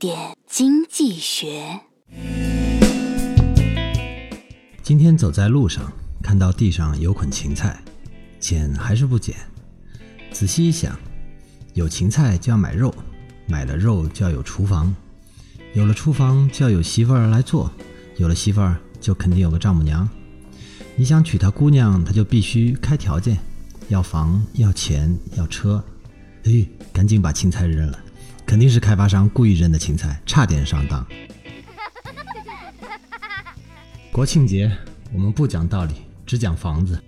点经济学。今天走在路上，看到地上有捆芹菜，捡还是不捡？仔细一想，有芹菜就要买肉，买了肉就要有厨房，有了厨房就要有媳妇儿来做，有了媳妇儿就肯定有个丈母娘。你想娶她姑娘，她就必须开条件，要房、要钱、要车。哎，赶紧把芹菜扔了，肯定是开发商故意扔的芹菜，差点上当。国庆节我们不讲道理，只讲房子。